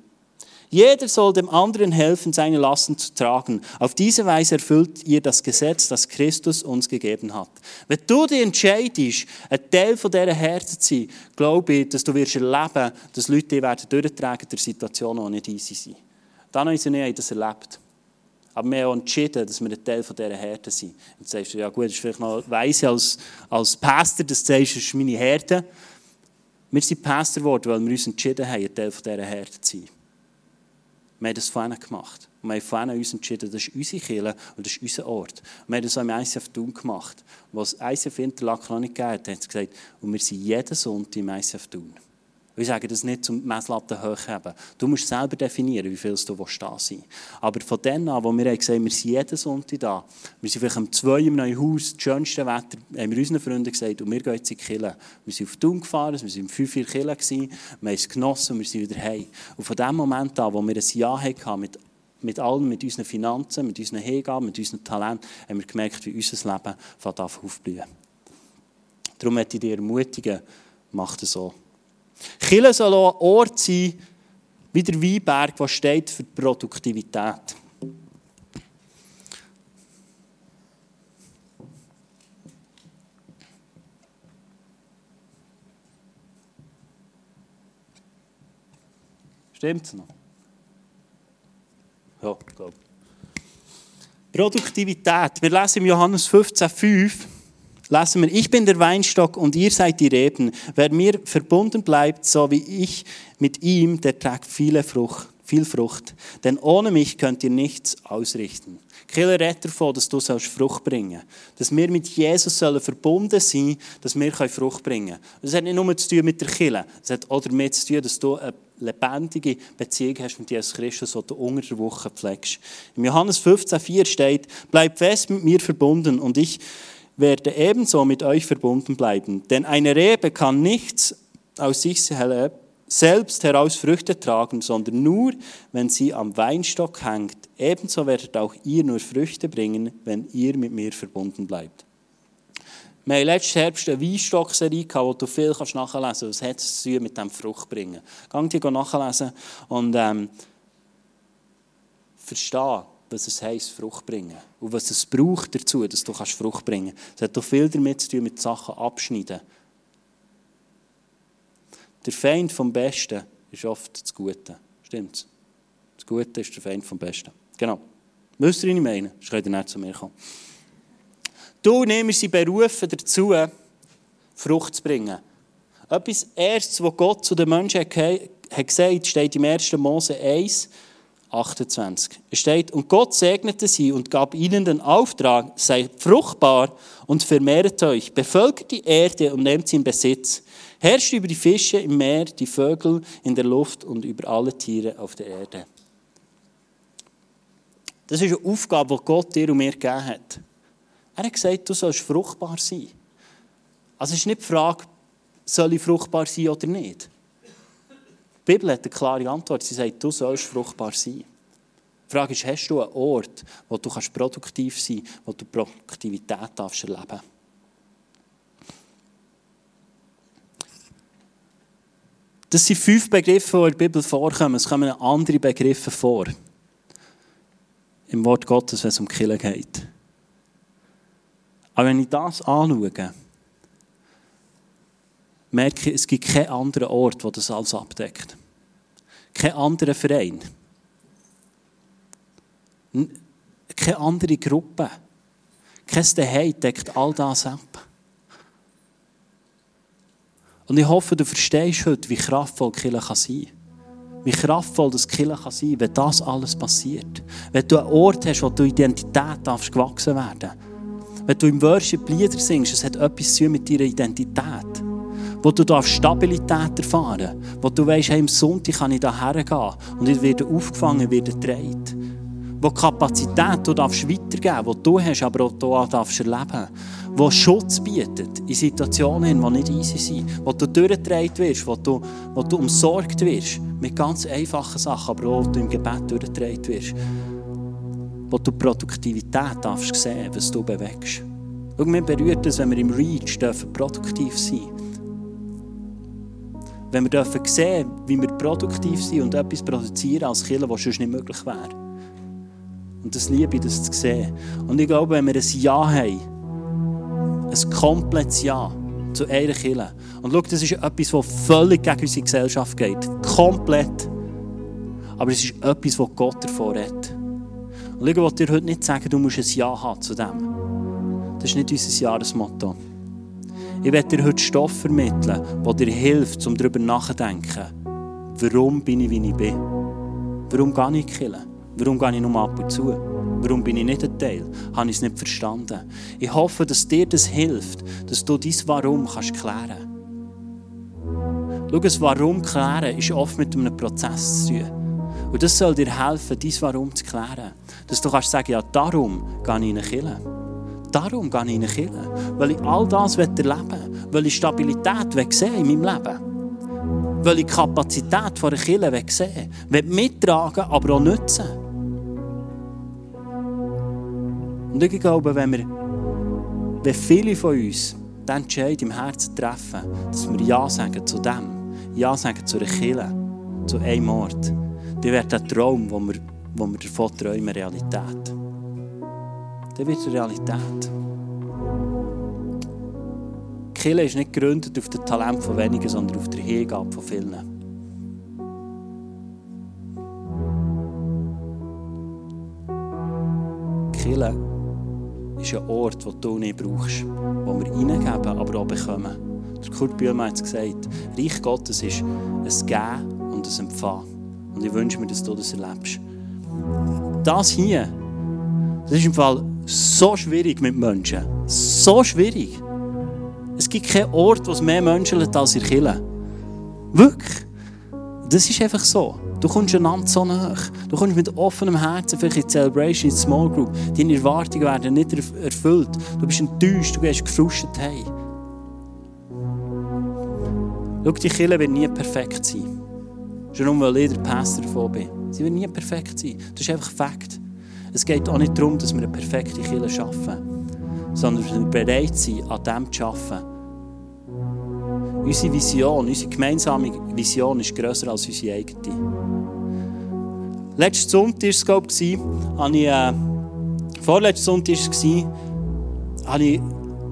Jeder soll dem anderen helfen, seine Lasten zu tragen. Auf diese Weise erfüllt ihr das Gesetz, das Christus uns gegeben hat. Wenn du dich entscheidest, ein Teil von dieser Herde zu sein, glaube ich, dass du wirst erleben, dass Leute die werden durchtragen der Situation, die nicht easy sind. Dann haben sie nicht das erlebt. Aber wir haben auch entschieden, dass wir ein Teil von dieser Herde sind. Jetzt sagst du, ja gut, das ist vielleicht noch weise als, als Pastor, dass du sagst, das ist meine Herde. Wir sind Pastor geworden, weil wir uns entschieden haben, ein Teil von dieser Herde zu sein. Wir haben das von ihnen gemacht. Und wir haben von ihnen uns entschieden, das ist unsere Kirche und das ist unser Ort. Und wir haben das auch im ICF Thun gemacht. Was ICF Interlaken noch nicht gegeben hat, haben sie gesagt, und wir sind jeden Sonntag im ICF Thun. Ich sage das nicht zum Messlatten hochheben. Du musst selber definieren, wie viel du da sein willst. Aber von dann an, wo wir haben gesagt wir sind jeden Sonntag da, wir sind vielleicht um zwei im neuen Haus, das schönste Wetter, haben wir unseren Freunden gesagt, und wir gehen jetzt in die Kirche. Wir sind auf Thun gefahren, wir sind um fünf, Kirche gewesen, wir haben es genossen und wir sind wieder heim. Und von dem Moment an, wo wir ein Ja hatten mit mit allem, mit unseren Finanzen, mit unseren Hingaben, mit unserem Talent, haben wir gemerkt, wie unser Leben aufblühen. Darum möchte ich dich ermutigen, mach das so. Chile soll ein Ort sein, wie der Weinberg, der steht für die Produktivität. Es noch? Ja, glaube. Produktivität. Wir lesen im Johannes 15,5 lassen wir, ich bin der Weinstock und ihr seid die Reben. Wer mir verbunden bleibt, so wie ich mit ihm, der trägt viele Frucht, viel Frucht. Denn ohne mich könnt ihr nichts ausrichten. Killer redet davon, dass du Frucht bringen sollst. Dass wir mit Jesus sollen verbunden sein dass wir Frucht bringen können. Das hat nicht nur zu tun mit der Kille, es hat auch damit zu tun, dass du eine lebendige Beziehung hast mit Jesus Christus, die du unter der Woche pflegst. Im Johannes 15,4 steht, bleib fest mit mir verbunden und ich werde ebenso mit euch verbunden bleiben. Denn eine Rebe kann nichts aus sich selbst heraus Früchte tragen, sondern nur, wenn sie am Weinstock hängt. Ebenso werdet auch ihr nur Früchte bringen, wenn ihr mit mir verbunden bleibt. Wir hatten letzten Herbst eine Weinstock-Serie, wo du viel nachlesen kannst. Was hat es mit dem Fruchtbringen? Gang dir nachlesen und ähm, verstehen, was es heisst, Frucht bringen. Und was es braucht dazu, dass du Frucht bringen kannst. Es hat auch viel damit zu tun, mit Sachen abschneiden. Der Feind vom Besten ist oft das Gute. Stimmt's? Das Gute ist der Feind vom Besten. Genau. Wisst ihr, was ich meine? Sonst könnt ihr nicht zu mir kommen. Du ich, sie berufen dazu, Frucht zu bringen. Etwas Erstes, was Gott zu den Menschen hat gesagt, steht im 1. Mose 1, 28. Es steht, und Gott segnete sie und gab ihnen den Auftrag, seid fruchtbar und vermehrt euch, bevölkert die Erde und nehmt sie in Besitz. Herrscht über die Fische im Meer, die Vögel in der Luft und über alle Tiere auf der Erde. Das ist eine Aufgabe, die Gott dir und mir gegeben hat. Er hat gesagt, du sollst fruchtbar sein. Also es ist nicht die Frage, soll ich fruchtbar sein oder nicht. Die Bibel hat eine klare Antwort. Sie sagt, du sollst fruchtbar sein. Die Frage ist, hast du einen Ort, wo du produktiv sein kannst, wo du Produktivität darfst erleben Das sind fünf Begriffe, die in der Bibel vorkommen. Es kommen andere Begriffe vor. Im Wort Gottes, wenn es um Killen geht. Aber wenn ich das anschaue, merke ich, es gibt keinen anderen Ort, der das alles abdeckt. Kein anderer Verein. Keine andere Gruppe. Kein Daheim deckt all das ab. Und ich hoffe, du verstehst heute, wie kraftvoll Kirche sein kann. wie kraftvoll das Killen kann sein, wenn das alles passiert. Wenn du einen Ort hast, wo du Identität darfst gewachsen werden. Wenn du im Worship Lieder singst, es hat etwas zu mit deiner Identität. Wo du darfst Stabilität erfahren Wo du weißt, hey, am Sonntag kann ich da hergehen und ich werde aufgefangen, werde getragen. Wo Kapazität du darfst weitergeben, wo du hast, aber auch du darfst erleben wo Schutz bietet in Situationen, die nicht easy sind, wo du durchgetragen wirst, wo du, wo du umsorgt wirst, mit ganz einfachen Sachen, aber auch wo du im Gebet durchgetragen wirst, wo du Produktivität darfst sehen, was du bewegst. Schau, mir berührt es, wenn wir im Reach dürfen produktiv sein Wenn wir dürfen sehen, wie wir produktiv sind und etwas produzieren als Killer, was sonst nicht möglich wäre. Und das liebe ich, das zu sehen. Und ich glaube, wenn wir ein Ja haben, ein komplettes Ja zu einer Kirche. Und schau, das ist etwas, das völlig gegen unsere Gesellschaft geht. Komplett. Aber es ist etwas, das Gott davor hat. Und ich will dir heute nicht sagen, du musst ein Ja haben zu dem. Das ist nicht unser Jahresmotto. Ich werde dir heute Stoff vermitteln, der dir hilft, um darüber nachzudenken. Warum bin ich, wie ich bin? Warum gehe ich in Warum gehe ich nur ab und zu? Warum bin ich nicht ein Teil? Habe ich es nicht verstanden? Ich hoffe, dass dir das hilft, dass du dein Warum kannst klären Schau, das Warum klären ist oft mit einem Prozess zu tun. Und das soll dir helfen, dein Warum zu klären. Dass du kannst sagen, ja, darum gehe ich in eine Kirche. Darum gehe ich in eine Kirche. Weil ich all das erleben will. Weil ich Stabilität sehen in meinem Leben. Weil ich die Kapazität von einer Kirche sehen will. Mittragen, aber auch nutzen. Und ich glaube, wenn, wir, wenn viele von uns den Entscheid im Herzen treffen, dass wir Ja sagen zu dem, Ja sagen zu einer Kirche, zu einem Ort, dann wird der Traum, wo wir, wo wir davon träumen, Realität. Dann wird es Realität. Die ist nicht gegründet auf das Talent von wenigen, sondern auf der Hingabe von vielen. Kirche ist ein Ort, den du nicht brauchst, wo wir reingeben, aber auch bekommen. Der Kurt Bühlmann hat es gesagt, Reich Gottes ist ein Geben und ein Empfangen. Und ich wünsche mir, dass du das erlebst. Das hier, das ist im Fall so schwierig mit Menschen. So schwierig. Es gibt keinen Ort, wo es mehr Menschen hat als in Kirche. Wirklich. Das ist einfach so. Du kommst einander so nach. Du kommst mit offenem Herzen vielleicht in die Celebration, in die Small Group. Deine Erwartungen werden nicht erfüllt. Du bist enttäuscht, du gehst gefrustet hey. Schau, die Kirche wird nie perfekt sein. Schon nur, weil ich der Pastor davon bin. Sie wird nie perfekt sein. Das ist einfach Fakt. Es geht auch nicht darum, dass wir eine perfekte Kirche schaffen, sondern dass wir bereit sind, an dem zu arbeiten. Unsere Vision, unsere gemeinsame Vision ist grösser als unsere eigene. Letzten Sonntag war es, glaube ich, habe ich, äh, vorletzten Sonntag war habe ich,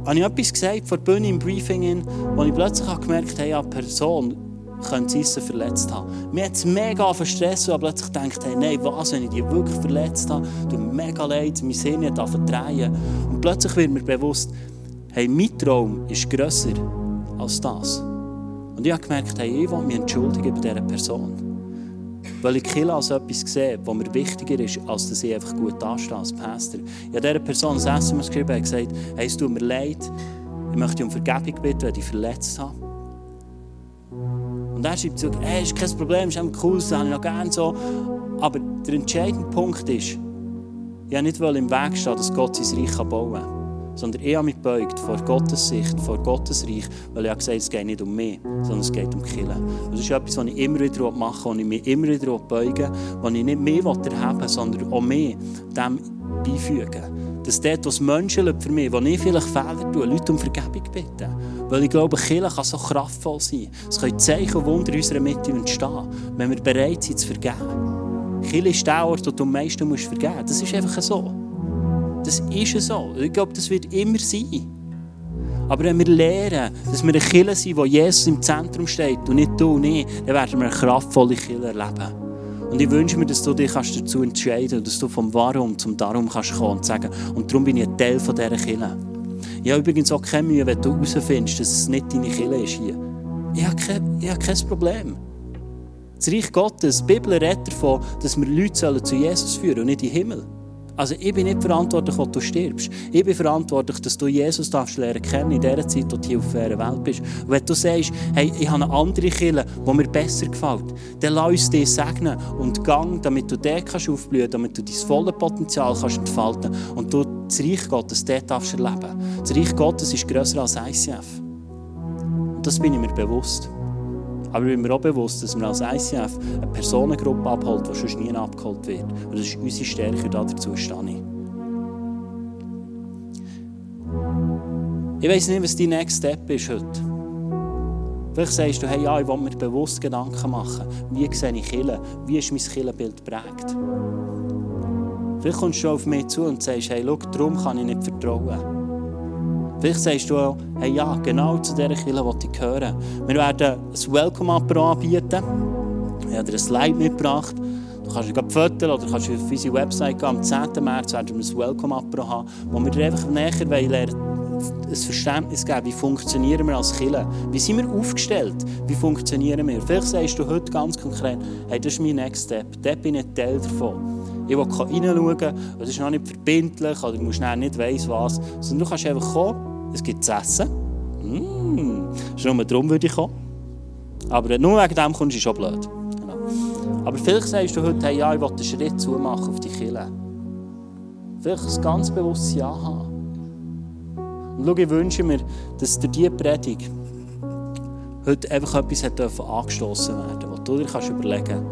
habe ich etwas gesagt vor der Bühne im Briefing, wo ich plötzlich gemerkt habe, eine Person könnte sie verletzt haben. Mir hat es mega verstresst und plötzlich gedacht, hey, nein, was, wenn ich die wirklich verletzt habe? Tut mir mega leid, mein Sinn hat drehen. Und plötzlich wird mir bewusst, hey, mein Traum ist grösser als das. Und ich habe gemerkt, hey, ich will mich entschuldigen bei dieser Person. Weil ich Kill als etwas sehe, was mir wichtiger ist, als dass ich einfach gut dastehe als Pastor. Ich habe dieser Person ein SMS geschrieben und gesagt, hey, es tut mir leid, ich möchte um Vergebung bitten, wenn ich verletzt habe. Und er schreibt zurück, hey, ist kein Problem, ist cool, das habe ich noch gerne so. Aber der entscheidende Punkt ist, ich nicht im Weg stehen, dass Gott sein Reich bauen kann sondern ich habe mich gebeugt vor Gottes Sicht, vor Gottes Reich, weil ich gesagt es geht nicht um mich, sondern es geht um Killen. Und das ist etwas, was ich immer wieder mache, was ich mich immer wieder beuge, was ich nicht mehr erheben sondern auch mehr dem beifügen. Dass dort, was Menschen für mich, wo ich vielleicht Fehler tue, Leute um Vergebung bitten. Weil ich glaube, Kirche kann so kraftvoll sein. Es können Zeichen und Wunder in unserer Mitte entstehen, wenn wir bereit sind zu vergeben. Kirche ist der Ort, wo du am meisten vergeben musst. Das ist einfach so. Das ist so. Ich glaube, das wird immer sein. Aber wenn wir lernen, dass wir eine Kirche sind, wo Jesus im Zentrum steht und nicht du und ich, dann werden wir eine kraftvolle Kirche erleben. Und ich wünsche mir, dass du dich dazu entscheiden kannst, dass du vom Warum zum Darum kannst kommen und sagen, und darum bin ich ein Teil von dieser Kirche. Ich habe übrigens auch keine Mühe, wenn du herausfindest, dass es nicht deine Kirche ist hier. Ich habe kein, ich habe kein Problem. Das Reich Gottes, die Bibel redet davon, dass wir Leute zu Jesus führen und nicht in den Himmel. Also ich bin nicht verantwortlich, wo du stirbst. Ich bin verantwortlich, dass du Jesus darfst lernen kennen in der Zeit, wo du hier auf der Welt bist. Und wenn du sagst, hey, ich habe eine andere Kirche, die mir besser gefällt, dann lass uns dich segnen und gang, damit du dort kannst aufblühen damit du dein volles Potenzial kannst entfalten und du das Reich Gottes dort darfst erleben. Das Reich Gottes ist grösser als ICF. Und das bin ich mir bewusst. Aber ich bin mir auch bewusst, dass man als ICF eine Personengruppe abholt, die sonst nie abgeholt wird. Und das ist unsere Stärke, dazu stehe ich. Ich weiß nicht, was dein Next Step ist heute. Vielleicht sagst du, hey, ja, ich will mir bewusst Gedanken machen. Wie sehe ich Kille? Wie ist mein Killenbild geprägt? Vielleicht kommst du auf mich zu und sagst, hey, schau, darum kann ich nicht vertrauen. Vielleicht sagst du auch, hey ja, genau zu dieser Kirche will ich gehören. Wir werden ein Welcome-Apero anbieten. Ich habe dir ein Slide mitgebracht. Du kannst dich fotografieren oder kannst auf unsere Website gehen. Am 10. März werden wir ein Welcome-Apero haben, wo wir dir einfach näher lernen ein Verständnis geben, wie funktionieren wir als Kirche? Wie sind wir aufgestellt? Wie funktionieren wir? Vielleicht sagst du heute ganz konkret, hey, das ist mein Next Step. Dort bin ich Teil davon. Ich will reinschauen, es ist noch nicht verbindlich oder du musst nicht weiss was, sondern du kannst einfach kommen es gibt zu essen. Mmh. Schon nur darum würde ich kommen. Aber nur wegen dem kommst du schon blöd. Genau. Aber vielleicht sagst du heute, hey, ja, ich will einen Schritt zu machen auf die Kille. Vielleicht ein ganz bewusstes Ja haben. Und schau, ich wünsche mir, dass durch diese Predigt heute einfach etwas hat angestoßen werden wo du dir kannst überlegen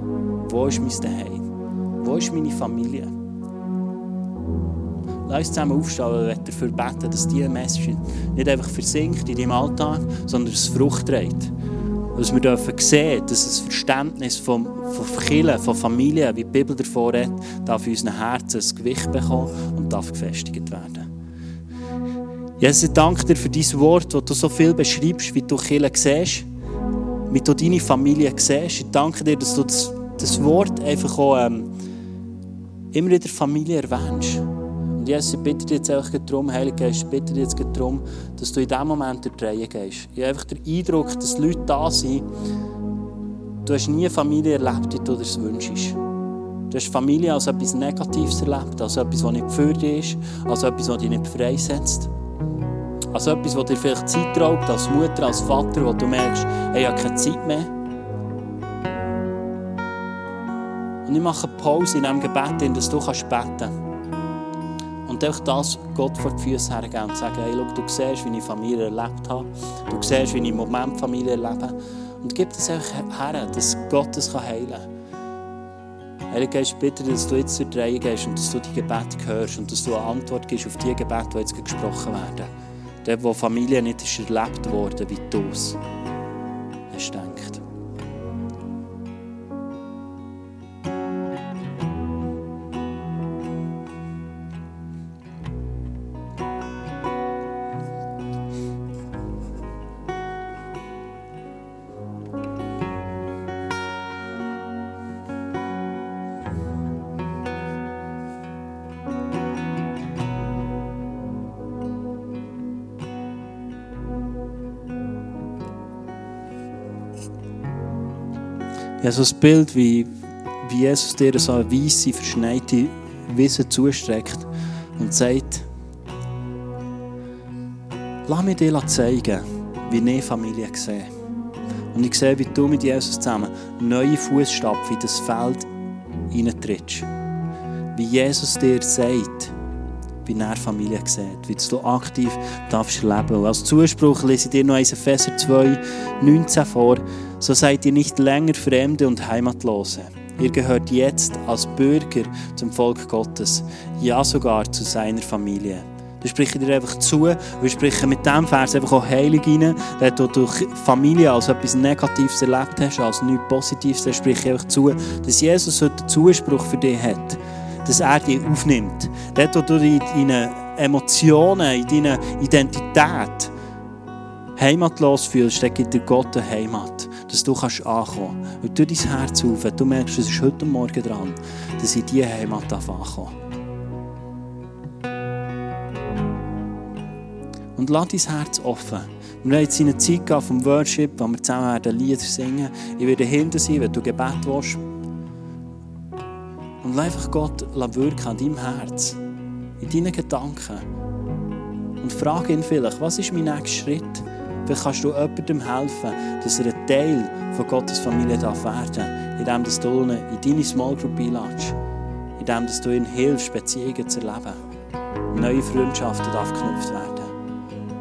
wo ist mein Zuhause? Wo ist meine Familie? Lass uns zusammen aufstehen und dafür beten, dass diese Message nicht einfach versinkt in deinem Alltag, sondern es Frucht trägt. Dass wir dürfen sehen, dass das Verständnis von, von Kirche, von Familie, wie die Bibel davor redet, darf in unseren Herzen ein Gewicht bekommen und darf gefestigt werden. Jesus, ich danke dir für dein Wort, das du so viel beschreibst, wie du Kirche siehst, wie du deine Familie siehst. Ich danke dir, dass du das, das Wort einfach auch ähm, immer in der Familie erwähnst. Jesus, ich bitte dich jetzt einfach darum, Heilige Geist, ich bitte dich jetzt darum, dass du in diesem Moment durch die Reihe gehst. Ich habe einfach den Eindruck, dass Leute da sind, du hast nie eine Familie erlebt, wie du dir wünschst. Du hast Familie als etwas Negatives erlebt, als etwas, das nicht für dich ist, als etwas, das dich nicht freisetzt. Als etwas, das dir vielleicht Zeit raubt, als Mutter, als Vater, wo du merkst, hey, ich habe keine Zeit mehr. Und ich mache eine Pause in diesem Gebet, in dass du beten kannst. Und einfach das Gott vor die Füße hergeben und sagen, hey, schau, du siehst, wie ich Familie erlebt habe. Du siehst, wie ich im Moment Familie erlebe. Und gib das einfach her, dass Gott es heilen kann. Heilige Geist, bitte, dass du jetzt zur Reihe gehst und dass du die Gebete hörst und dass du eine Antwort gibst auf die Gebete, die jetzt gesprochen werden. Dort, wo Familie nicht ist erlebt worden, wie du es hast gedacht. Ja, so ein Bild, wie, wie Jesus dir so eine weisse, verschneite Wiese zustreckt und sagt, lass mich dir zeigen, wie ich Familie sehe. Und ich sehe, wie du mit Jesus zusammen neue Fußstapfen in das Feld hineintrittst. Wie Jesus dir sagt, wie er Familie sieht, wie du aktiv darfst leben. Und als Zuspruch lese ich dir noch 1 Epheser 2, 19 vor. So seid ihr nicht länger Fremde und Heimatlose. Ihr gehört jetzt als Bürger zum Volk Gottes, ja sogar zu seiner Familie. Das spreche ich dir einfach zu. Wir sprechen mit diesem Vers einfach auch Heilig rein. Wenn du durch Familie als etwas Negatives erlebt hast, als nichts Positives, dann spreche ich einfach zu, dass Jesus heute Zuspruch für dich hat dass er dich aufnimmt. Dort, wo du in deinen Emotionen, in deiner Identität heimatlos fühlst, dort gibt dir Gott eine Heimat, dass du kannst ankommen kannst. Und du dein Herz auf, wenn du merkst, es ist heute Morgen dran, dass ich diese Heimat ankomme. Und lass dein Herz offen Wir werden jetzt in eine Zeit vom Worship, wo wir zusammen Lieder singen. Ich werde hinter sein, wenn du Gebet willst. Und einfach Gott wirken an deinem Herz, in deinen Gedanken. Und frage ihn vielleicht, was ist mein nächster Schritt? Vielleicht kannst du jemandem helfen, dass er ein Teil von Gottes Familie darf werden indem du ihn in deine Small Group einladest, indem du ihm hilfst, Beziehungen zu erleben. Neue Freundschaften darf geknüpft werden.